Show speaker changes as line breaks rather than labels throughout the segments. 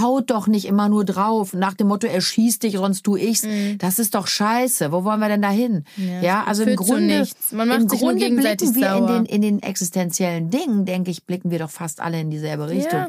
haut doch nicht immer nur drauf nach dem Motto, er schießt dich, sonst tu ich's.
Mhm.
Das ist doch scheiße. Wo wollen wir denn da hin? Ja, also im Grunde, im Grunde blicken wir in den, in den existenziellen Dingen, denke ich, blicken wir doch fast alle in dieselbe Richtung.
Ja.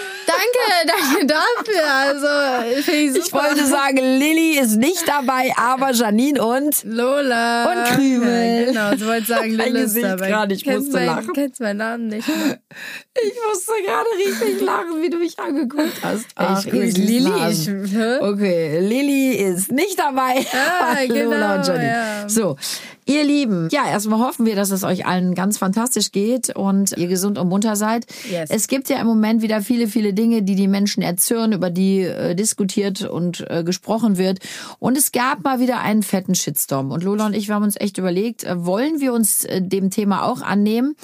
danke, danke dafür. Also, ich
ich wollte sagen, Lilly ist nicht dabei, aber Janine und
Lola.
Und Krümel.
Ja, genau, so wollte ich sagen, Lilla ist
Gesicht
dabei.
gerade, ich
Kennst
musste
mein,
lachen.
Kennst meinen Namen nicht mehr.
Ich musste gerade richtig lachen, wie du mich angeguckt hast. Ach,
ich, ich,
Hasen.
ich?
Okay, Lilly ist nicht dabei.
Ah,
Lola
genau,
und Janine.
ja.
So, ihr Lieben, ja, erstmal hoffen wir, dass es euch allen ganz fantastisch geht und ihr gesund und munter seid.
Yes.
Es gibt ja im Moment wieder viele, viele Dinge, die die Menschen erzürnen, über die äh, diskutiert und äh, gesprochen wird. Und es gab mal wieder einen fetten Shitstorm. Und Lola und ich, wir haben uns echt überlegt, äh, wollen wir uns äh, dem Thema auch annehmen?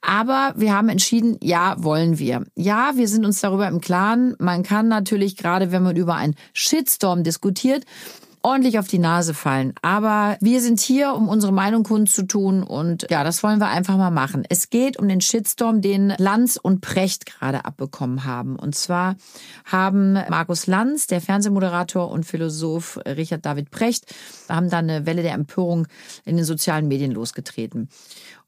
Aber wir haben entschieden, ja, wollen wir. Ja, wir sind uns darüber im Klaren. Man kann natürlich, gerade wenn man über einen Shitstorm diskutiert, ordentlich auf die Nase fallen. Aber wir sind hier, um unsere Meinung kundzutun und ja, das wollen wir einfach mal machen. Es geht um den Shitstorm, den Lanz und Precht gerade abbekommen haben. Und zwar haben Markus Lanz, der Fernsehmoderator und Philosoph Richard David Precht, haben da eine Welle der Empörung in den sozialen Medien losgetreten.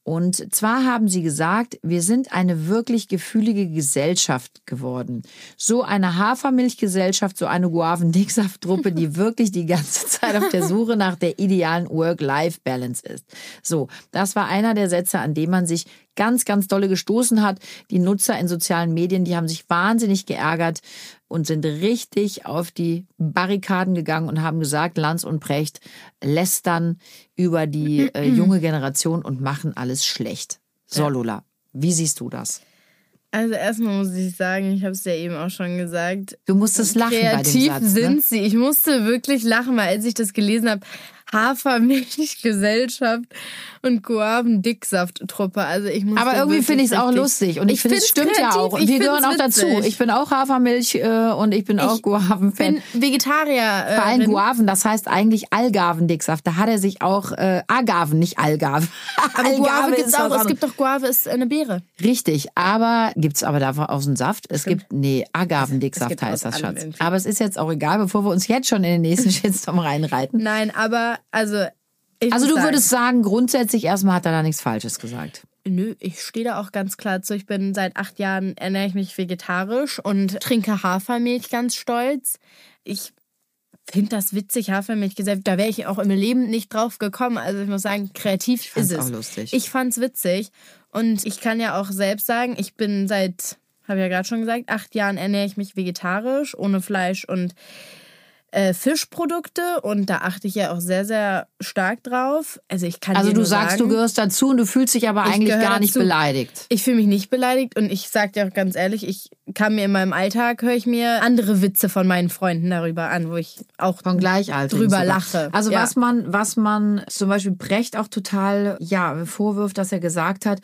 Und zwar haben sie gesagt, wir sind eine wirklich gefühlige Gesellschaft geworden. So eine Hafermilchgesellschaft, so eine Guavendicksaft-Truppe, die wirklich die ganze Zeit auf der Suche nach der idealen Work-Life-Balance ist. So, das war einer der Sätze, an dem man sich ganz, ganz dolle gestoßen hat. Die Nutzer in sozialen Medien, die haben sich wahnsinnig geärgert und sind richtig auf die Barrikaden gegangen und haben gesagt, Lanz und Precht lästern über die äh, junge Generation und machen alles schlecht. So, Lola, wie siehst du das?
Also erstmal muss ich sagen, ich habe es ja eben auch schon gesagt.
Du musstest lachen bei dem
Kreativ
Satz.
sind
Ne?
sie. Ich musste wirklich lachen, weil als ich das gelesen habe, Hafermilchgesellschaft und Guavendicksaft-Truppe. Also ich musste
Aber irgendwie finde ich es auch lustig und ich, finde, es stimmt ja
kreativ,
auch. Und
ich
wir gehören auch
find's
dazu.
witzig.
Ich bin auch Hafermilch äh, und ich bin auch Guaven-Fan.
bin Vegetarier. Äh,
Vor allem Guaven, das heißt eigentlich Algarvendicksaft. Da hat er sich auch äh, Agaven, nicht Algarve.
aber Guave gibt's
ist
auch. Es gibt doch Guave ist eine Beere.
Richtig, aber gibt's aber davon aus dem Saft? Es gibt, nee,
Es
Agavendicksaft
gibt
heißt das, Schatz.
irgendwie.
Aber es ist jetzt auch egal, bevor wir uns jetzt schon in den nächsten Shitstorm reinreiten.
Nein, aber also. Ich
Also
muss
du
sagen,
würdest sagen, grundsätzlich erstmal hat er da nichts Falsches gesagt.
Nö, ich stehe da auch ganz klar zu. Ich bin seit acht Jahren ernähre ich mich vegetarisch und trinke Hafermilch ganz stolz. Ich finde das witzig, Hafermilch gesagt. Da wäre ich auch im Leben nicht drauf gekommen. Also ich muss sagen, kreativ
fand's
ist es.
auch lustig.
Ich fand's witzig. Und ich kann ja auch selbst sagen, ich bin seit, habe ja gerade schon gesagt, acht Jahren ernähre ich mich vegetarisch, ohne Fleisch und äh, Fischprodukte. Und da achte ich ja auch sehr, sehr stark drauf. Also ich kann
Also du sagst,
sagen,
du gehörst dazu und du fühlst dich aber
Ich
eigentlich gar nicht
dazu.
beleidigt.
Ich fühle mich nicht beleidigt und ich sag dir auch ganz ehrlich, ich kann mir in meinem Alltag, höre ich mir andere Witze von meinen Freunden darüber an, wo ich auch
Von Gleichaltrigen
drüber
sogar.
lache.
Also
Ja.
was man, was man zum Beispiel Brecht auch total ja vorwirft, dass er gesagt hat,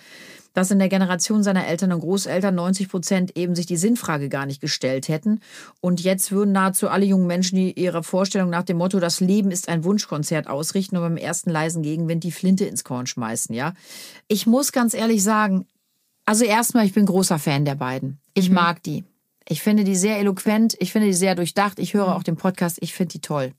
dass in der Generation seiner Eltern und Großeltern 90 Prozent eben sich die Sinnfrage gar nicht gestellt hätten. Und jetzt würden nahezu alle jungen Menschen die ihre Vorstellung nach dem Motto, das Leben ist ein Wunschkonzert ausrichten und beim ersten leisen Gegenwind die Flinte ins Korn schmeißen, ja. Ich muss ganz ehrlich sagen, also erstmal, ich bin großer Fan der beiden. Ich mag die. Ich finde die sehr eloquent, ich finde die sehr durchdacht. Ich höre auch den Podcast, ich finde die toll.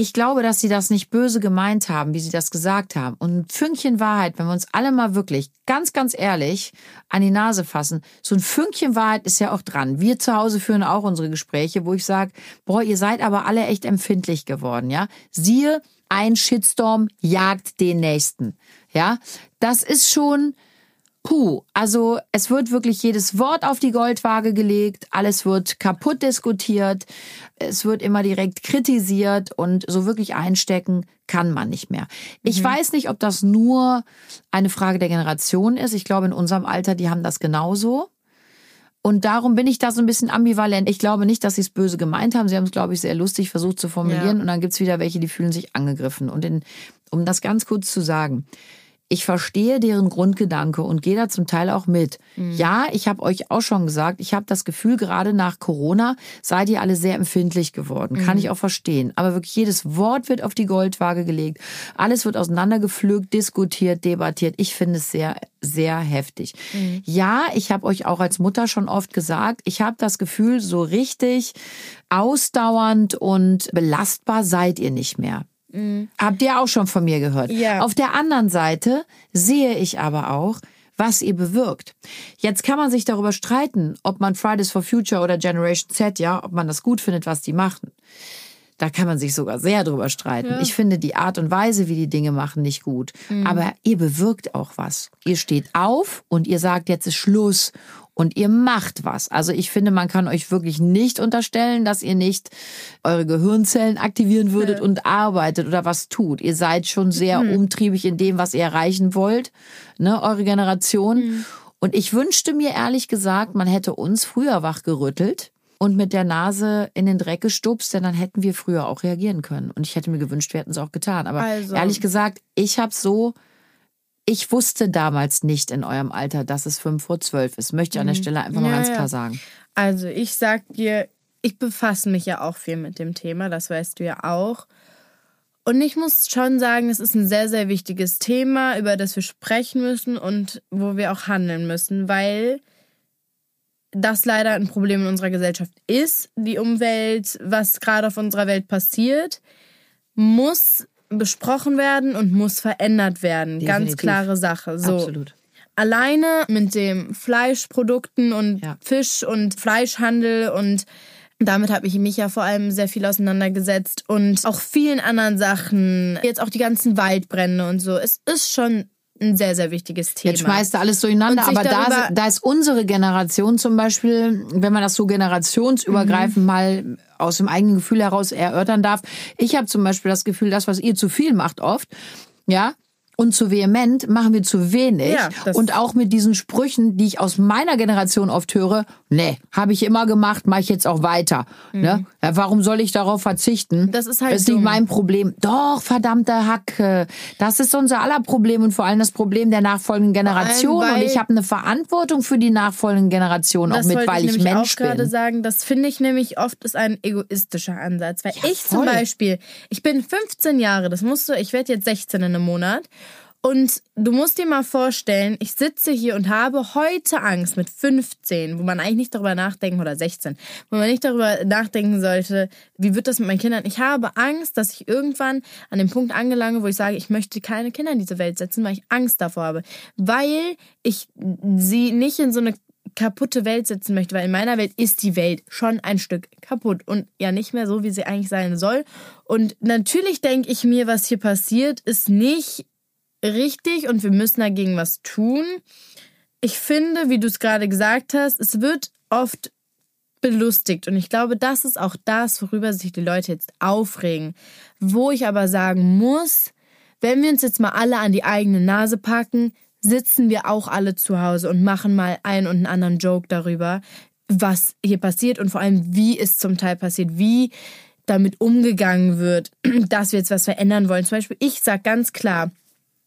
Ich glaube, dass sie das nicht böse gemeint haben, wie sie das gesagt haben. Und ein Fünkchen Wahrheit, wenn wir uns alle mal wirklich ganz, ganz ehrlich an die Nase fassen, so ein Fünkchen Wahrheit ist ja auch dran. Wir zu Hause führen auch unsere Gespräche, wo ich sage, boah, ihr seid aber alle echt empfindlich geworden, ja. Siehe, ein Shitstorm jagt den nächsten, ja. Das ist schon, Puh, also es wird wirklich jedes Wort auf die Goldwaage gelegt, alles wird kaputt diskutiert, es wird immer direkt kritisiert und so wirklich einstecken kann man nicht mehr. Ich weiß nicht, ob das nur eine Frage der Generation ist. Ich glaube, in unserem Alter, die haben das genauso. Und darum bin ich da so ein bisschen ambivalent. Ich glaube nicht, dass sie es böse gemeint haben. Sie haben es, glaube ich, sehr lustig versucht zu formulieren.
Ja.
Und dann gibt's wieder welche, die fühlen sich angegriffen. Und in, um das ganz kurz zu sagen, ich verstehe deren Grundgedanke und gehe da zum Teil auch mit. Ja, ich habe euch auch schon gesagt, ich habe das Gefühl, gerade nach Corona seid ihr alle sehr empfindlich geworden. Kann ich auch verstehen. Aber wirklich jedes Wort wird auf die Goldwaage gelegt. Alles wird auseinandergepflügt, diskutiert, debattiert. Ich finde es sehr, sehr heftig. Ja, ich habe euch auch als Mutter schon oft gesagt, ich habe das Gefühl, so richtig ausdauernd und belastbar seid ihr nicht mehr. Habt ihr auch schon von mir gehört.
Ja.
Auf der anderen Seite sehe ich aber auch, was ihr bewirkt. Jetzt kann man sich darüber streiten, ob man Fridays for Future oder Generation Z, ja, ob man das gut findet, was die machen. Da kann man sich sogar sehr drüber streiten. Ich finde die Art und Weise, wie die Dinge machen, nicht gut. Aber ihr bewirkt auch was. Ihr steht auf und ihr sagt, jetzt ist Schluss und ihr macht was. Also ich finde, man kann euch wirklich nicht unterstellen, dass ihr nicht eure Gehirnzellen aktivieren würdet und arbeitet oder was tut. Ihr seid schon sehr umtriebig in dem, was ihr erreichen wollt, ne, eure Generation. Und ich wünschte mir ehrlich gesagt, man hätte uns früher wachgerüttelt und mit der Nase in den Dreck gestupst, denn dann hätten wir früher auch reagieren können. Und ich hätte mir gewünscht, wir hätten es auch getan. Aber
Also.
ehrlich gesagt, ich habe so, ich wusste damals nicht in eurem Alter, dass es fünf vor zwölf ist. Möchte ich an der Stelle einfach mal
Mhm. Ja,
ganz klar sagen.
Also ich sag dir, ich befasse mich ja auch viel mit dem Thema, das weißt du ja auch. Und ich muss schon sagen, es ist ein sehr, sehr wichtiges Thema, über das wir sprechen müssen und wo wir auch handeln müssen, weil das leider ein Problem in unserer Gesellschaft ist. Die Umwelt, was gerade auf unserer Welt passiert, muss besprochen werden und muss verändert werden. Ganz
Definitiv.
klare Sache. So
Absolut.
alleine mit dem Fleischprodukten und
Ja.
Fisch und Fleischhandel und damit habe ich mich ja vor allem sehr viel auseinandergesetzt und auch vielen anderen Sachen. Jetzt auch die ganzen Waldbrände und so. Es ist schon ein sehr, sehr wichtiges Thema.
Jetzt schmeißt du alles durcheinander, aber da, da ist unsere Generation zum Beispiel, wenn man das so generationsübergreifend
Mhm.
mal aus dem eigenen Gefühl heraus erörtern darf. Ich habe zum Beispiel das Gefühl, das, was ihr zu viel macht oft, ja, und zu vehement machen wir zu wenig.
Ja,
und auch mit diesen Sprüchen, die ich aus meiner Generation oft höre, nee, habe ich immer gemacht, mache ich jetzt auch weiter. Ne? Ja, warum soll ich darauf verzichten?
Mhm. Das ist halt
Das ist nicht mein Problem. Doch, verdammte Hacke. Das ist unser aller Problem und vor allem das Problem der nachfolgenden Generation. Und ich habe eine Verantwortung für die nachfolgenden Generationen auch mit, weil
ich,
ich,
nämlich
Mensch
auch gerade
bin.
sagen. Das finde ich nämlich oft ist ein egoistischer Ansatz. Weil ich zum
voll.
Beispiel, ich bin 15 Jahre, das musst du, ich werde jetzt 16 in einem Monat. Und du musst dir mal vorstellen, ich sitze hier und habe heute Angst mit 15, wo man eigentlich nicht darüber nachdenken, oder 16, wo man nicht darüber nachdenken sollte, wie wird das mit meinen Kindern. Ich habe Angst, dass ich irgendwann an dem Punkt angelange, wo ich sage, ich möchte keine Kinder in diese Welt setzen, weil ich Angst davor habe. Weil ich sie nicht in so eine kaputte Welt sitzen möchte, weil in meiner Welt ist die Welt schon ein Stück kaputt und ja nicht mehr so, wie sie eigentlich sein soll. Und natürlich denke ich mir, was hier passiert, ist nicht richtig und wir müssen dagegen was tun. Ich finde, wie du es gerade gesagt hast, es wird oft belustigt und ich glaube, das ist auch das, worüber sich die Leute jetzt aufregen. Wo ich aber sagen muss, wenn wir uns jetzt mal alle an die eigene Nase packen, sitzen wir auch alle zu Hause und machen mal einen und einen anderen Joke darüber, was hier passiert und vor allem, wie es zum Teil passiert, wie damit umgegangen wird, dass wir jetzt was verändern wollen. Zum Beispiel, ich sag ganz klar,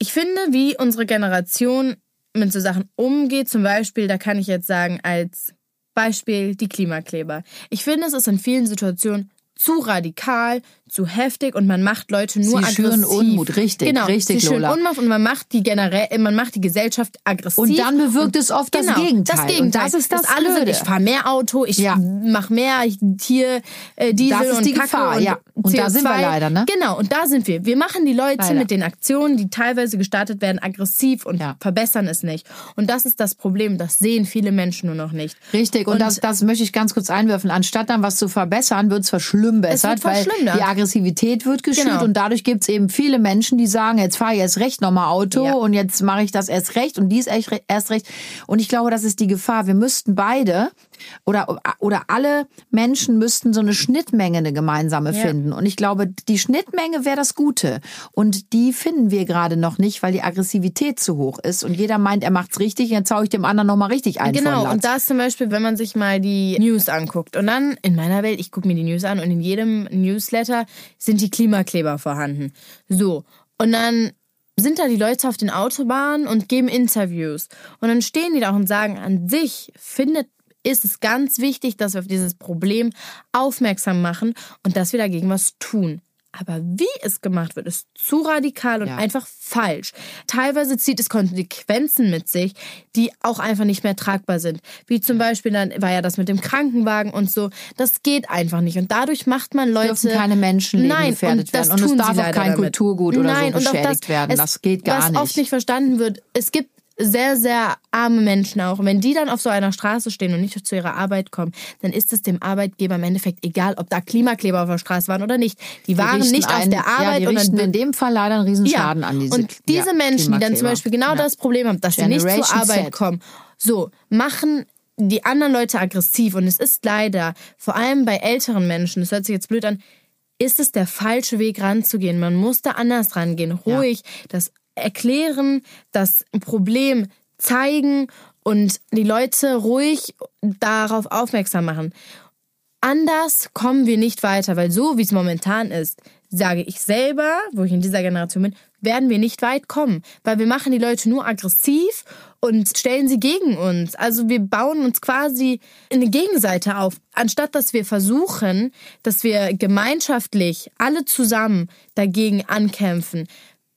ich finde, wie unsere Generation mit so Sachen umgeht, zum Beispiel, da kann ich jetzt sagen, als Beispiel die Klimakleber. Ich finde, es ist in vielen Situationen zu radikal, zu heftig und man macht Leute nur
Sie schüren
aggressiv.
Unmut, richtig,
genau,
richtig,
sie schüren
Lola.
Unmut und man macht die generell, man macht die Gesellschaft aggressiv.
Und dann bewirkt es oft das
Genau,
Gegenteil.
Das Gegenteil.
Und das ist das
Dass alle sind, ich fahre mehr Auto, ich
Ja.
mache mehr hier äh, Diesel
Das ist
und
die
Kacke
Gefahr,
und
ja. Und da
CO2.
sind wir leider, ne?
Genau, und da sind wir. Wir machen die Leute
Leider.
mit den Aktionen, die teilweise gestartet werden, aggressiv und
Ja.
verbessern es nicht. Und das ist das Problem. Das sehen viele Menschen nur noch nicht.
Richtig, und,
Und-
das, das möchte ich ganz kurz einwerfen. Anstatt dann was zu verbessern, wird es verschlimmert. Verschlimmbessert,
Es wird
weil
verschlimmert.
die Aggressivität wird geschürt
Genau.
und dadurch gibt's eben viele Menschen, die sagen, jetzt fahre ich erst recht nochmal Auto
Ja.
und jetzt mache ich das erst recht und dies erst re- erst recht. Und ich glaube, das ist die Gefahr. Wir müssten beide oder, oder alle Menschen müssten so eine Schnittmenge, eine gemeinsame
Ja.
finden. Und ich glaube, die Schnittmenge wäre das Gute. Und die finden wir gerade noch nicht, weil die Aggressivität zu hoch ist und jeder meint, er macht's richtig, jetzt hau ich dem anderen nochmal richtig ein.
Genau, und
Latz.
da ist zum Beispiel, wenn man sich mal die News anguckt. Und dann in meiner Welt, ich gucke mir die News an und in jedem Newsletter sind die Klimakleber vorhanden. So. Und dann sind da die Leute auf den Autobahnen und geben Interviews. Und dann stehen die da und sagen, an sich findet ist es ganz wichtig, dass wir auf dieses Problem aufmerksam machen und dass wir dagegen was tun. Aber wie es gemacht wird, ist zu radikal und
Ja.
einfach falsch. Teilweise zieht es Konsequenzen mit sich, die auch einfach nicht mehr tragbar sind. Wie zum Beispiel, dann war ja das mit dem Krankenwagen und so. Das geht einfach nicht. Und dadurch macht man Leute.
dürfen keine Menschenleben
Nein,
gefährdet
und das
werden. Und es darf auch kein
damit.
Kulturgut oder so
Nein, und auch
beschädigt
das,
werden. Das geht gar
was
nicht.
oft nicht verstanden wird, es gibt sehr, sehr arme Menschen auch. Und wenn die dann auf so einer Straße stehen und nicht zu ihrer Arbeit kommen, dann ist es dem Arbeitgeber im Endeffekt egal, ob da Klimakleber auf der Straße waren oder nicht. Die waren
richten
nicht auf
einen-
der Arbeit
ja, die
und dann
in dem Fall leider einen riesen Schaden an diese
und diese
ja,
Menschen, die dann zum. Beispiel genau
Ja.
das Problem haben, dass sie nicht zur
Generation
Arbeit
Z.
kommen, so machen die anderen Leute aggressiv und es ist leider vor allem bei älteren Menschen, das hört sich jetzt blöd an, ist es der falsche Weg ranzugehen. Man muss da anders rangehen, ruhig, das erklären, das Problem zeigen und die Leute ruhig darauf aufmerksam machen. Anders kommen wir nicht weiter, weil so wie es momentan ist, sage ich selber, wo ich in dieser Generation bin, werden wir nicht weit kommen, weil wir machen die Leute nur aggressiv und stellen sie gegen uns. Also wir bauen uns quasi eine Gegenseite auf, anstatt dass wir versuchen, dass wir gemeinschaftlich alle zusammen dagegen ankämpfen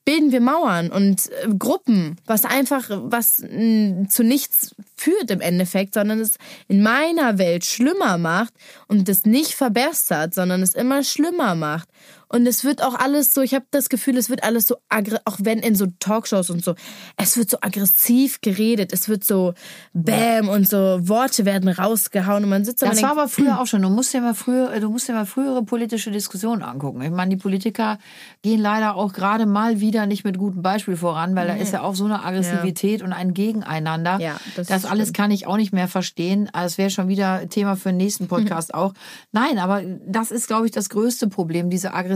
bilden wir Mauern und äh, Gruppen, was einfach was zu nichts führt im Endeffekt, sondern es in meiner Welt schlimmer macht und es nicht verbessert, sondern es immer schlimmer macht. Und es wird auch alles so, ich habe das Gefühl, es wird alles so, auch wenn in so Talkshows und so, es wird so aggressiv geredet, es wird so Bäm und so Worte werden rausgehauen und man sitzt da
Das war
denkt,
aber früher auch schon. Du musst dir mal früher, du musst dir mal frühere politische Diskussionen angucken. Ich meine, die Politiker gehen leider auch gerade mal wieder nicht mit gutem Beispiel voran, weil da ist ja auch so eine Aggressivität und ein Gegeneinander.
Ja, das
das alles
stimmt.
kann ich auch nicht mehr verstehen. Also Es wäre schon wieder Thema für den nächsten Podcast auch. Nein, aber das ist, glaube ich, das größte Problem, diese Aggressivität.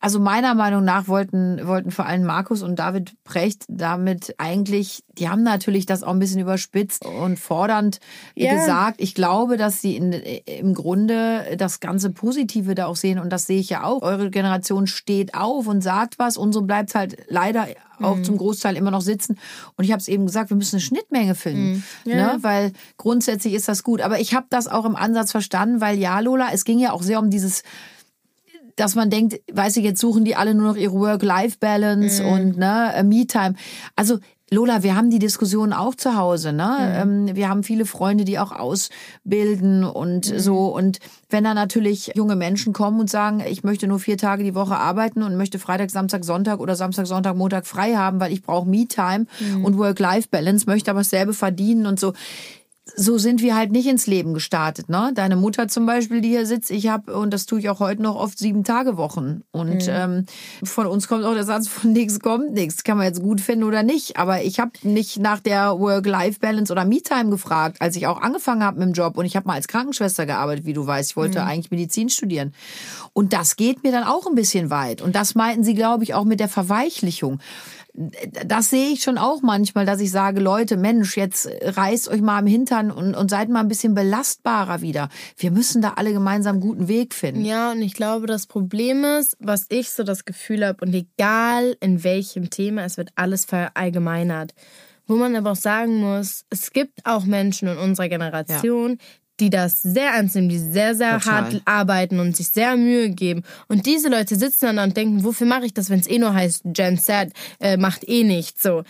Also meiner Meinung nach wollten, wollten vor allem Markus und David Precht damit eigentlich, die haben natürlich das auch ein bisschen überspitzt und fordernd
Ja.
gesagt. Ich glaube, dass sie in, im Grunde das ganze Positive da auch sehen und das sehe ich ja auch. Eure Generation steht auf und sagt was, unsere bleibt halt leider auch
Mhm.
zum Großteil immer noch sitzen. Und ich habe es eben gesagt, wir müssen eine Schnittmenge finden,
Mhm. Ja.
ne? weil grundsätzlich ist das gut. Aber ich habe das auch im Ansatz verstanden, weil ja, Lola, es ging ja auch sehr um dieses dass man denkt, weiß ich, jetzt suchen die alle nur noch ihre Work-Life-Balance und ne, äh, Me-Time. Also Lola, wir haben die Diskussion auch zu Hause, ne? Ähm, wir haben viele Freunde, die auch ausbilden und so. Und wenn da natürlich junge Menschen kommen und sagen, ich möchte nur vier Tage die Woche arbeiten und möchte Freitag, Samstag, Sonntag oder Samstag, Sonntag, Montag frei haben, weil ich brauche Me-Time und Work-Life-Balance, möchte aber dasselbe verdienen und so so sind wir halt nicht ins Leben gestartet. Ne? Deine Mutter zum Beispiel, die hier sitzt, ich habe, und das tue ich auch heute noch oft, sieben Tage Wochen. Und ähm, von uns kommt auch der Satz, von nichts kommt nichts. Kann man jetzt gut finden oder nicht. Aber ich habe nicht nach der Work-Life-Balance oder Me-Time gefragt, als ich auch angefangen habe mit dem Job. Und ich habe mal als Krankenschwester gearbeitet, wie du weißt. Ich wollte eigentlich Medizin studieren. Und das geht mir dann auch ein bisschen weit. Und das meinten sie, glaube ich, auch mit der Verweichlichung das sehe ich schon auch manchmal, dass ich sage, Leute, Mensch, jetzt reißt euch mal am Hintern und, und seid mal ein bisschen belastbarer wieder. Wir müssen da alle gemeinsam einen guten Weg finden.
Ja, und ich glaube, das Problem ist, was ich so das Gefühl habe, und egal in welchem Thema, es wird alles verallgemeinert. Wo man aber auch sagen muss, es gibt auch Menschen in unserer Generation, die das sehr ernst nehmen, die sehr, sehr
Total.
hart arbeiten und sich sehr Mühe geben. Und diese Leute sitzen dann da und denken, wofür mache ich das, wenn es eh nur heißt, Gen Z äh, macht eh nichts so.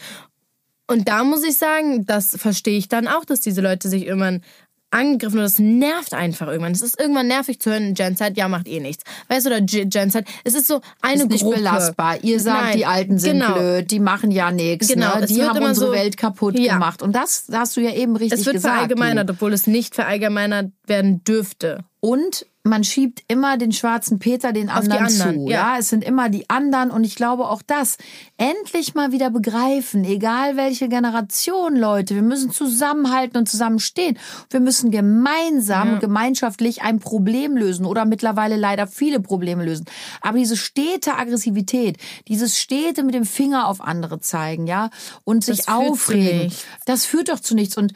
Und da muss ich sagen, das verstehe ich dann auch, dass diese Leute sich irgendwann angegriffen und das nervt einfach irgendwann. Es ist irgendwann nervig zu hören, Gen Z, ja, macht eh nichts. Weißt du, oder Gen Z, es ist so eine
ist nicht
Gruppe.
belastbar. Ihr sagt,
Nein,
die Alten sind
genau.
blöd, die machen ja nichts.
Genau,
ne? Die haben unsere
so-
Welt kaputt
Ja.
gemacht. Und das hast du ja eben richtig
Es wird
gesagt.
verallgemeinert, obwohl es nicht verallgemeinert werden dürfte.
Und man schiebt immer den schwarzen Peter den anderen,
anderen,
zu.
ja.
Ja. es sind immer die anderen und ich glaube auch das endlich mal wieder begreifen, egal welche Generation, Leute, wir müssen zusammenhalten und zusammenstehen. Wir müssen gemeinsam und gemeinschaftlich ein Problem lösen oder mittlerweile leider viele Probleme lösen. Aber diese stete Aggressivität, dieses stete mit dem Finger auf andere zeigen, ja, und sich
Das zu
aufregen, das führt doch zu nichts und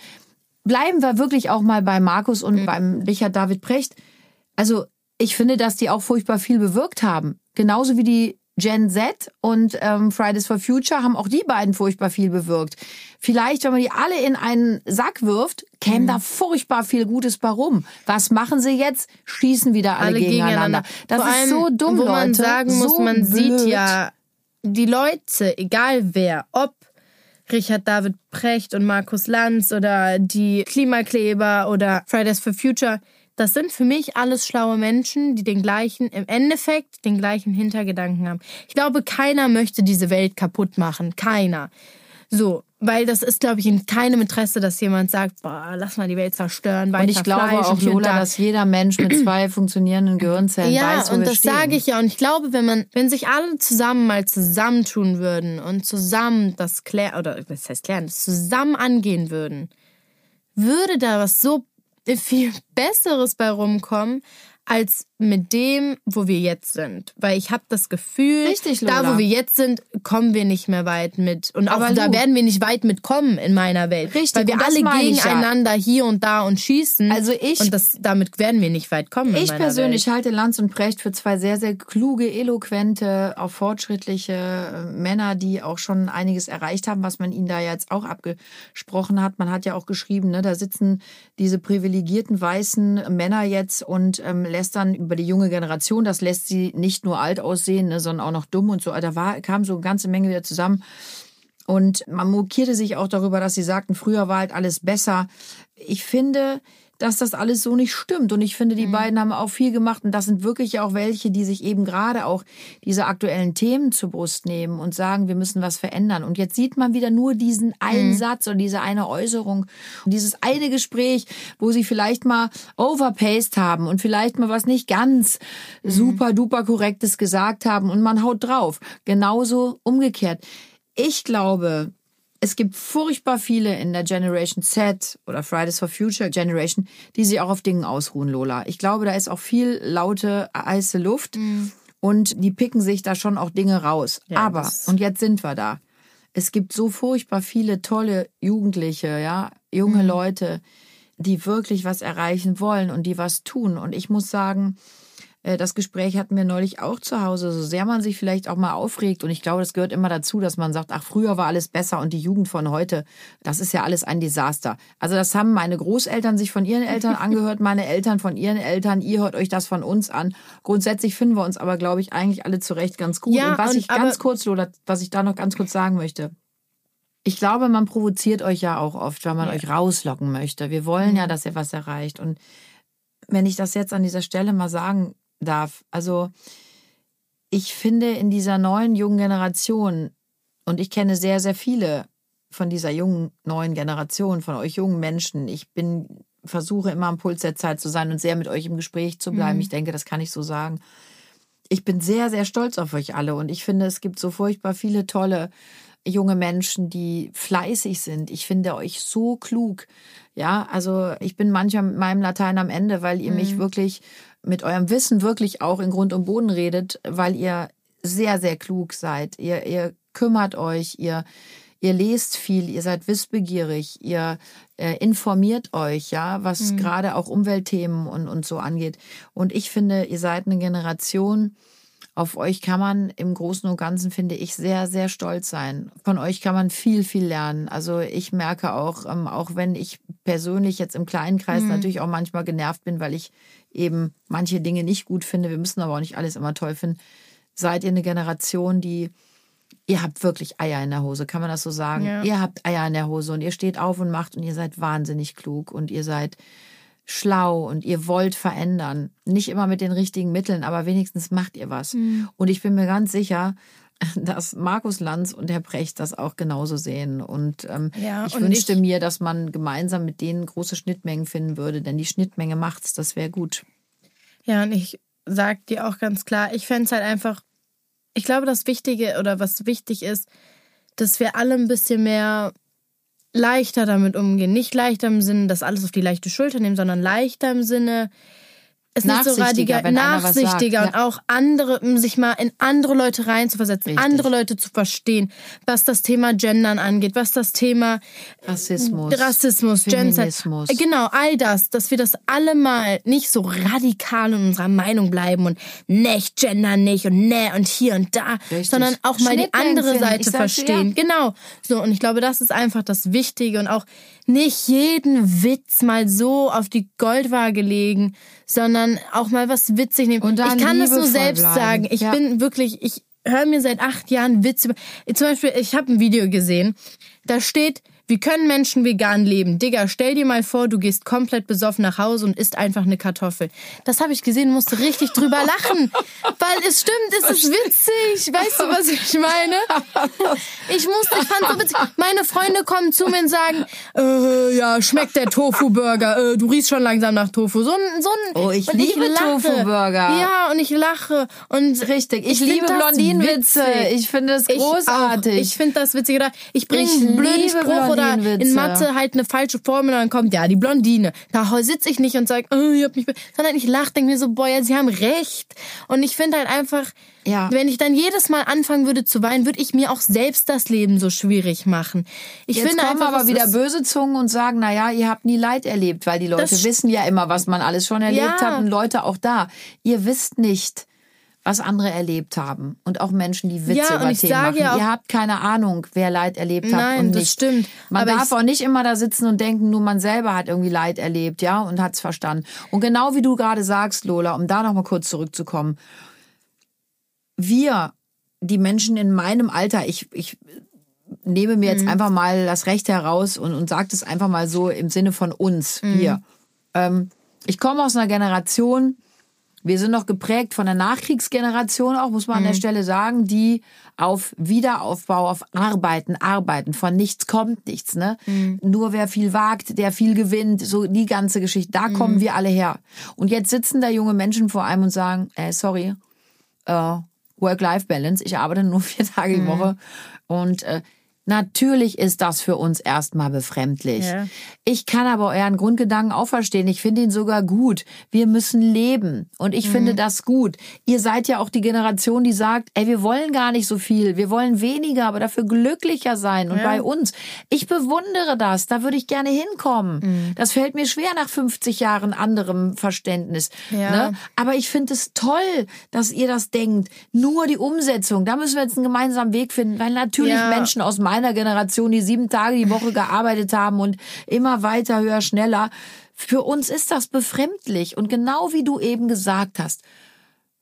bleiben wir wirklich auch mal bei Markus und
Mhm.
beim Richard David Precht. Also ich finde, dass die auch furchtbar viel bewirkt haben. Genauso wie die Gen Z und ähm, Fridays for Future haben auch die beiden furchtbar viel bewirkt. Vielleicht, wenn man die alle in einen Sack wirft, käme
Mhm.
da furchtbar viel Gutes bei rum. Was machen sie jetzt? Schießen wieder alle, gegeneinander. Das
Vor
ist
allem,
so dumm,
wo man
Leute.
sagen muss,
so
man sieht
blöd.
ja die Leute, egal wer, ob Richard David Precht und Markus Lanz oder die Klimakleber oder Fridays for Future, das sind für mich alles schlaue Menschen, die den gleichen, im Endeffekt den gleichen Hintergedanken haben. Ich glaube, keiner möchte diese Welt kaputt machen. Keiner. So, weil das ist, glaube ich, in keinem Interesse, dass jemand sagt, boah, lass mal die Welt zerstören, weiter
Und ich glaube
Fleisch
auch, Lola,
da.
dass jeder Mensch mit zwei funktionierenden Gehirnzellen
Ja,
weiß, wo
und
wir
das
stehen.
sage ich ja. Und ich glaube, wenn man, wenn sich alle zusammen mal zusammentun würden und zusammen das klären, oder was heißt klären, das zusammen angehen würden, würde da was so viel Besseres bei rumkommen, als mit dem, wo wir jetzt sind. Weil ich habe das Gefühl,
Richtig,
da wo wir jetzt sind, kommen wir nicht mehr weit mit. Und auch
Aber
da werden wir nicht weit mitkommen in meiner Welt.
Richtig,
Weil wir alle
ich ja.
gegeneinander hier und da und schießen.
Also ich-
Und das, damit werden wir nicht weit kommen
Ich persönlich
Welt.
halte Lanz und Precht für zwei sehr, sehr kluge, eloquente, auch fortschrittliche äh, Männer, die auch schon einiges erreicht haben, was man ihnen da jetzt auch abgesprochen hat. Man hat ja auch geschrieben, ne, da sitzen diese privilegierten weißen Männer jetzt und ähm, lästern über die junge Generation. Das lässt sie nicht nur alt aussehen, ne, sondern auch noch dumm und so. Da war, kam so eine ganze Menge wieder zusammen. Und man mokierte sich auch darüber, dass sie sagten, früher war halt alles besser. Ich finde, dass das alles so nicht stimmt. Und ich finde, die beiden haben auch viel gemacht. Und das sind wirklich auch welche, die sich eben gerade auch diese aktuellen Themen zur Brust nehmen und sagen, wir müssen was verändern. Und jetzt sieht man wieder nur diesen einen Satz oder diese eine Äußerung und dieses eine Gespräch, wo sie vielleicht mal overpaced haben und vielleicht mal was nicht ganz super duper korrektes gesagt haben und man haut drauf. Genauso umgekehrt. Ich glaube, es gibt furchtbar viele in der Generation Z oder Fridays for Future Generation, die sich auch auf Dingen ausruhen, Lola. Ich glaube, da ist auch viel laute, heiße Luft und die picken sich da schon auch Dinge raus. Aber,
das-
und jetzt sind wir da. Es gibt so furchtbar viele tolle Jugendliche, ja, junge Leute, die wirklich was erreichen wollen und die was tun. Und ich muss sagen, das Gespräch hatten wir neulich auch zu Hause, so sehr man sich vielleicht auch mal aufregt. Und ich glaube, das gehört immer dazu, dass man sagt, ach, früher war alles besser und die Jugend von heute, das ist ja alles ein Desaster. Also das haben meine Großeltern sich von ihren Eltern angehört, meine Eltern von ihren Eltern, ihr hört euch das von uns an. Grundsätzlich finden wir uns aber, glaube ich, eigentlich alle zurecht ganz gut.
Ja,
und was
und
ich ganz kurz, Lola, was ich da noch ganz kurz sagen möchte. Ich glaube, man provoziert euch ja auch oft, weil man euch rauslocken möchte. Wir wollen ja, dass ihr was erreicht. Und wenn ich das jetzt an dieser Stelle mal sagen darf, also ich finde in dieser neuen jungen Generation, und ich kenne sehr, sehr viele von dieser jungen neuen Generation, von euch jungen Menschen, ich bin, versuche immer am Puls der Zeit zu sein und sehr mit euch im Gespräch zu bleiben. Ich denke, das kann ich so sagen. Ich bin sehr, sehr stolz auf euch alle und ich finde, es gibt so furchtbar viele tolle junge Menschen, die fleißig sind. Ich finde euch so klug. Ja, also ich bin manchmal mit meinem Latein am Ende, weil ihr mich wirklich mit eurem Wissen wirklich auch in Grund und Boden redet, weil ihr sehr, sehr klug seid. Ihr, ihr kümmert euch, ihr, ihr lest viel, ihr seid wissbegierig, ihr äh, informiert euch, ja, was gerade auch Umweltthemen und, und so angeht. Und ich finde, ihr seid eine Generation, auf euch kann man im Großen und Ganzen, finde ich, sehr, sehr stolz sein. Von euch kann man viel, viel lernen. Also ich merke auch, ähm, auch wenn ich persönlich jetzt im kleinen Kreis natürlich auch manchmal genervt bin, weil ich eben manche Dinge nicht gut finde, wir müssen aber auch nicht alles immer toll finden, seid ihr eine Generation, die ihr habt wirklich Eier in der Hose, kann man das so sagen?
Ja.
Ihr habt Eier in der Hose und ihr steht auf und macht und ihr seid wahnsinnig klug und ihr seid schlau und ihr wollt verändern. Nicht immer mit den richtigen Mitteln, aber wenigstens macht ihr was. Und ich bin mir ganz sicher, dass Markus Lanz und Herr Precht das auch genauso sehen. Und ähm,
Ja,
ich
und
wünschte
ich-
mir, dass man gemeinsam mit denen große Schnittmengen finden würde, denn die Schnittmenge macht's, das wäre gut.
Ja, und ich sag dir auch ganz klar, ich fände es halt einfach, ich glaube, das Wichtige oder was wichtig ist, dass wir alle ein bisschen mehr leichter damit umgehen. Nicht leichter im Sinne, dass alles auf die leichte Schulter nehmen, sondern leichter im Sinne, es nicht so radikal, nachsichtiger
ja.
und auch andere, um sich mal in andere Leute reinzuversetzen,
Richtig.
andere Leute zu verstehen, was das Thema Gendern angeht, was das Thema
Rassismus.
Rassismus, Gender,
Feminismus.
genau, all das, dass wir das alle mal nicht so radikal in unserer Meinung bleiben und ne, ich gender nicht und ne und hier und da,
Richtig.
sondern auch mal die andere. Seite verstehen. Genau. So, und ich glaube, das ist einfach das Wichtige und auch nicht jeden Witz mal so auf die Goldwaage legen, sondern auch mal was witzig nehmen.
Und dann
ich kann das nur selbst
bleiben.
sagen. Ich
Ja.
bin wirklich, ich höre mir seit acht Jahren Witze. Zum Beispiel, ich habe ein Video gesehen, da steht, wie können Menschen vegan leben? Digga, stell dir mal vor, du gehst komplett besoffen nach Hause und isst einfach eine Kartoffel. Das habe ich gesehen, musste richtig drüber lachen. Weil es stimmt, es ist witzig. Weißt du, was ich meine? Ich musste, ich fand so witzig. Meine Freunde kommen zu mir und sagen, äh, ja, schmeckt der Tofu-Burger. Äh, du riechst schon langsam nach Tofu. So ein, so ein,
Oh, ich liebe. Tofu-Burger.
Ja, und ich lache. Und
Richtig, ich,
find
liebe
das
Blondinenwitze. Ich finde es
Ich
großartig.
auch. Ich finde das witzig. Ich bringe
Ich
einen blöden Spruch oder in. Mathe halt eine falsche Formel und dann kommt, ja, die Blondine. Da sitze ich nicht und sage, oh, ich hab mich... be-" Sondern ich lache, denke mir so, boah, ja, sie haben recht. Und ich finde halt einfach,
Ja.
wenn ich dann jedes Mal anfangen würde zu weinen, würde ich mir auch selbst das Leben so schwierig machen. Ich
Jetzt
finde
kommen
einfach,
aber wieder böse Zungen und sagen, na ja, ihr habt nie Leid erlebt, weil die Leute wissen ja immer, was man alles schon erlebt
Ja.
hat und Leute auch da. Ihr wisst nicht, was andere erlebt haben und auch Menschen, die Witze
Ja, und
über
ich
Themen
sage
machen.
ja
ihr habt keine Ahnung, wer Leid erlebt hat
Nein,
und
das
nicht.
stimmt.
Man
Aber
darf auch nicht immer da sitzen und denken, nur man selber hat irgendwie Leid erlebt, ja, und hat's verstanden. Und genau wie du gerade sagst, Lola, um da noch mal kurz zurückzukommen, wir, die Menschen in meinem Alter, ich, ich nehme mir jetzt einfach mal das Recht heraus und, und sage das einfach mal so im Sinne von uns, wir. Ähm, ich komme aus einer Generation, wir sind noch geprägt von der Nachkriegsgeneration auch, muss man an der Stelle sagen, die auf Wiederaufbau, auf Arbeiten, Arbeiten, von nichts kommt nichts, ne? Nur wer viel wagt, der viel gewinnt, so die ganze Geschichte, da kommen wir alle her. Und jetzt sitzen da junge Menschen vor einem und sagen, äh, sorry, äh, Work-Life-Balance. Ich arbeite nur vier Tage die Woche. Und äh, natürlich ist das für uns erstmal befremdlich.
Ja.
Ich kann aber euren Grundgedanken auch verstehen. Ich finde ihn sogar gut. Wir müssen leben. Und ich finde das gut. Ihr seid ja auch die Generation, die sagt, ey, wir wollen gar nicht so viel. Wir wollen weniger, aber dafür glücklicher sein. Und
Ja.
bei uns. Ich bewundere das. Da würde ich gerne hinkommen. Das fällt mir schwer nach 50 Jahren anderem Verständnis.
Ja.
Ne? Aber ich finde es toll, dass ihr das denkt. Nur die Umsetzung, da müssen wir jetzt einen gemeinsamen Weg finden, weil natürlich. Menschen aus meiner Generation, die sieben Tage die Woche gearbeitet haben und immer weiter, höher, schneller, für uns ist das befremdlich. Und genau wie du eben gesagt hast,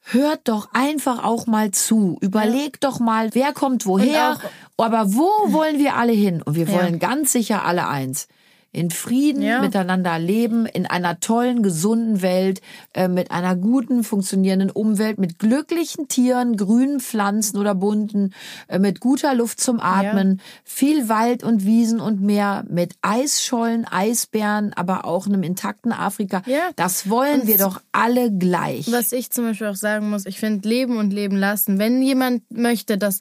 hört doch einfach auch mal zu. Überlegt doch mal, wer kommt woher, aber wo wollen wir alle hin? Und wir
Ja.
wollen ganz sicher alle eins. In Frieden
Ja.
miteinander leben, in einer tollen, gesunden Welt, äh, mit einer guten, funktionierenden Umwelt, mit glücklichen Tieren, grünen Pflanzen oder bunten, äh, mit guter Luft zum Atmen, viel Wald und Wiesen und Meer, mit Eisschollen, Eisbären, aber auch einem intakten Afrika.
Ja.
Das wollen
Und
wir doch alle gleich.
Was ich zum Beispiel auch sagen muss, ich finde Leben und Leben lassen. Wenn jemand möchte, dass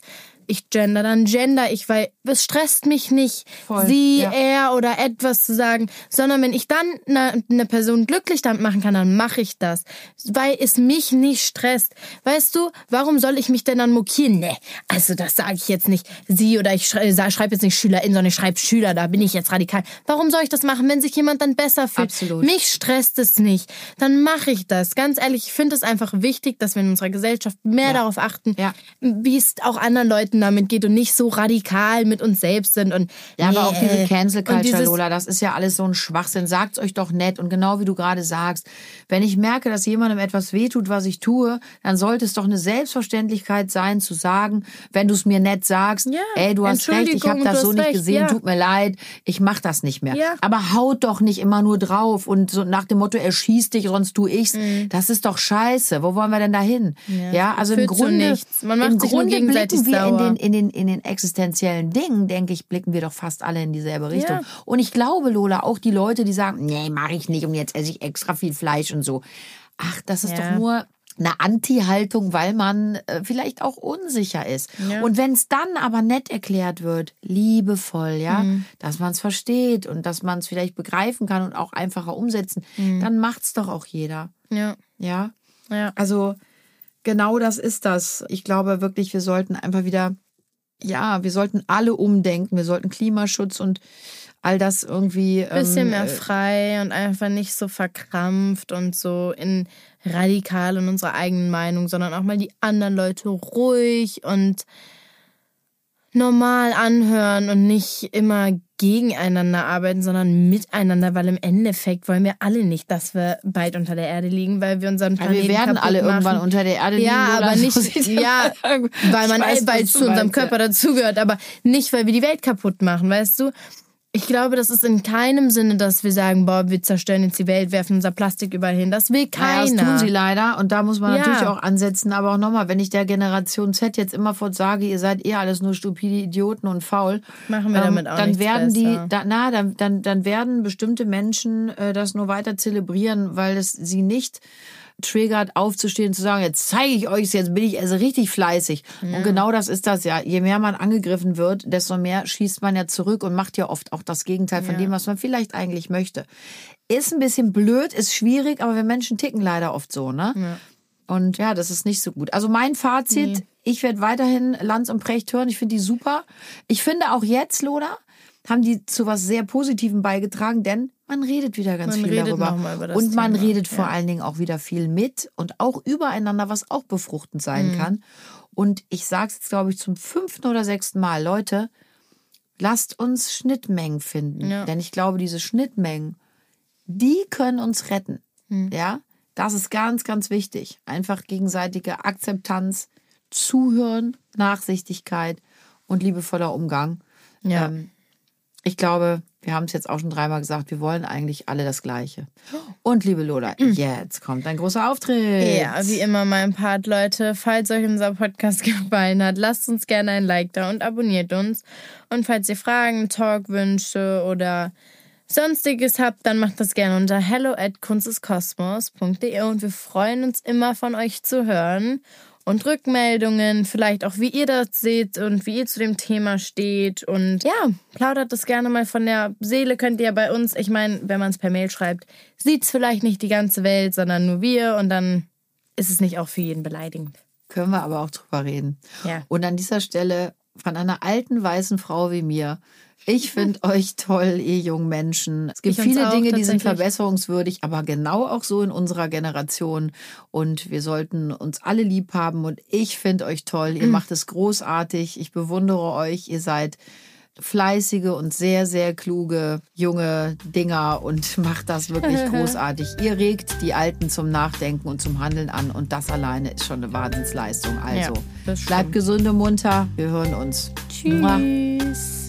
ich gender, dann gender ich, weil es stresst mich nicht,
Voll,
sie,
ja.
er oder etwas zu sagen, sondern wenn ich dann eine, eine Person glücklich damit machen kann, dann mache ich das, weil es mich nicht stresst. Weißt du, warum soll ich mich denn dann mokieren? Nee, also das sage ich jetzt nicht sie oder ich schreibe jetzt nicht Schülerin, sondern ich schreibe Schüler, da bin ich jetzt radikal. Warum soll ich das machen, wenn sich jemand dann besser fühlt?
Absolut.
Mich stresst es nicht. Dann mache ich das. Ganz ehrlich, ich finde es einfach wichtig, dass wir in unserer Gesellschaft mehr darauf achten,
Ja.
wie es auch anderen Leuten damit geht und nicht so radikal mit uns selbst sind. Und
Ja, aber auch diese. Cancel Culture, Lola, das ist ja alles so ein Schwachsinn. Sagt's euch doch nett. Und genau wie du gerade sagst, wenn ich merke, dass jemandem etwas wehtut, was ich tue, dann sollte es doch eine Selbstverständlichkeit sein, zu sagen, wenn du es mir nett sagst,
Ja,
ey, du hast recht, ich habe das so nicht
recht,
gesehen,
ja.
tut mir leid, ich mach das nicht mehr.
Ja.
Aber haut doch nicht immer nur drauf und so nach dem Motto, er schießt dich, sonst tu ich's. Das ist doch scheiße. Wo wollen wir denn da hin? Ja, also im
Mhm.
Grunde,
nichts. Man macht
im Grunde blicken wir in
sauer.
den, in den, in den existenziellen Dingen, denke ich, blicken wir doch fast alle in dieselbe Richtung.
Ja.
Und ich glaube, Lola, auch die Leute, die sagen, nee, mache ich nicht und jetzt esse ich extra viel Fleisch und so. ach, das ist
Ja.
doch nur eine Anti-Haltung, weil man äh, vielleicht auch unsicher ist.
Ja.
Und wenn es dann aber nett erklärt wird, liebevoll, ja,
Mhm.
dass man es versteht und dass man es vielleicht begreifen kann und auch einfacher umsetzen,
Mhm.
dann macht's doch auch jeder.
Ja,
Ja.
ja.
Also genau das ist das. Ich glaube wirklich, wir sollten einfach wieder, ja, wir sollten alle umdenken. Wir sollten Klimaschutz und all das irgendwie.
Bisschen
ähm,
mehr
äh,
frei und einfach nicht so verkrampft und so in radikal in unserer eigenen Meinung, sondern auch mal die anderen Leute ruhig und normal anhören und nicht immer gegeneinander arbeiten, sondern miteinander, weil im Endeffekt wollen wir alle nicht, dass wir bald unter der Erde liegen, weil wir unseren
Ja,
Planeten
wir werden alle
machen.
irgendwann unter der Erde liegen.
Ja, aber nicht, ja, weil man,
weiß, du
zu unserem
meinst, ja.
Körper dazugehört, aber nicht, weil wir die Welt kaputt machen, weißt du? Ich glaube, das ist in keinem Sinne, dass wir sagen, boah, wir zerstören jetzt die Welt, werfen unser Plastik überall hin. Das will
Naja,
keiner.
das tun sie leider und da muss man
Ja.
natürlich auch ansetzen. Aber auch nochmal, wenn ich der Generation Z jetzt immerfort sage, ihr seid eh alles nur stupide Idioten und faul,
Machen wir damit auch
dann werden die, da, na, dann, dann, dann werden bestimmte Menschen äh, das nur weiter zelebrieren, weil es sie nicht triggert, aufzustehen und zu sagen, jetzt zeige ich euch jetzt bin ich also richtig fleißig. Und genau das ist das ja. Je mehr man angegriffen wird, desto mehr schießt man ja zurück und macht ja oft auch das Gegenteil von
Ja.
dem, was man vielleicht eigentlich möchte. Ist ein bisschen blöd, ist schwierig, aber wir Menschen ticken leider oft so, ne? Und ja, das ist nicht so gut. Also mein Fazit,
Nee.
ich werde weiterhin Lanz und Precht hören. Ich finde die super. Ich finde auch jetzt, Lola, haben die zu was sehr Positivem beigetragen, denn man redet wieder ganz
Man
viel darüber. und man
Thema,
redet vor
ja.
allen Dingen auch wieder viel mit und auch übereinander, was auch befruchtend sein
Mhm.
kann. Und ich sage es jetzt, glaube ich, zum fünften oder sechsten Mal, Leute, lasst uns Schnittmengen finden.
Ja.
Denn ich glaube, diese Schnittmengen, die können uns retten.
Hm.
Ja, das ist ganz, ganz wichtig. Einfach gegenseitige Akzeptanz, Zuhören, Nachsichtigkeit und liebevoller Umgang.
Ja.
Ähm, ich glaube, wir haben es jetzt auch schon dreimal gesagt, wir wollen eigentlich alle das Gleiche. Und liebe Lola, jetzt kommt ein großer Auftritt.
Ja, wie immer mein Part, Leute. Falls euch unser Podcast gefallen hat, lasst uns gerne ein Like da und abonniert uns. Und falls ihr Fragen, Talkwünsche oder sonstiges habt, dann macht das gerne unter hello at kunsteskosmos.de und wir freuen uns immer von euch zu hören und Rückmeldungen, vielleicht auch wie ihr das seht und wie ihr zu dem Thema steht und ja, plaudert das gerne mal von der Seele, könnt ihr bei uns, ich meine, wenn man es per Mail schreibt, sieht es vielleicht nicht die ganze Welt, sondern nur wir und dann ist es nicht auch für jeden beleidigend.
Können wir aber auch drüber reden.
Ja.
Und an dieser Stelle von einer alten weißen Frau wie mir. Ich finde euch toll, ihr jungen Menschen. Es gibt
Ich
viele
auch,
Dinge, die sind verbesserungswürdig, aber genau auch so in unserer Generation. Und wir sollten uns alle lieb haben. Und ich finde euch toll. Ihr macht es großartig. Ich bewundere euch. Ihr seid fleißige und sehr, sehr kluge junge Dinger und macht das wirklich großartig. Ihr regt die Alten zum Nachdenken und zum Handeln an und das alleine ist schon eine Wahnsinnsleistung. Also
Ja,
bleibt gesund und munter. Wir hören uns. Mua.
Tschüss.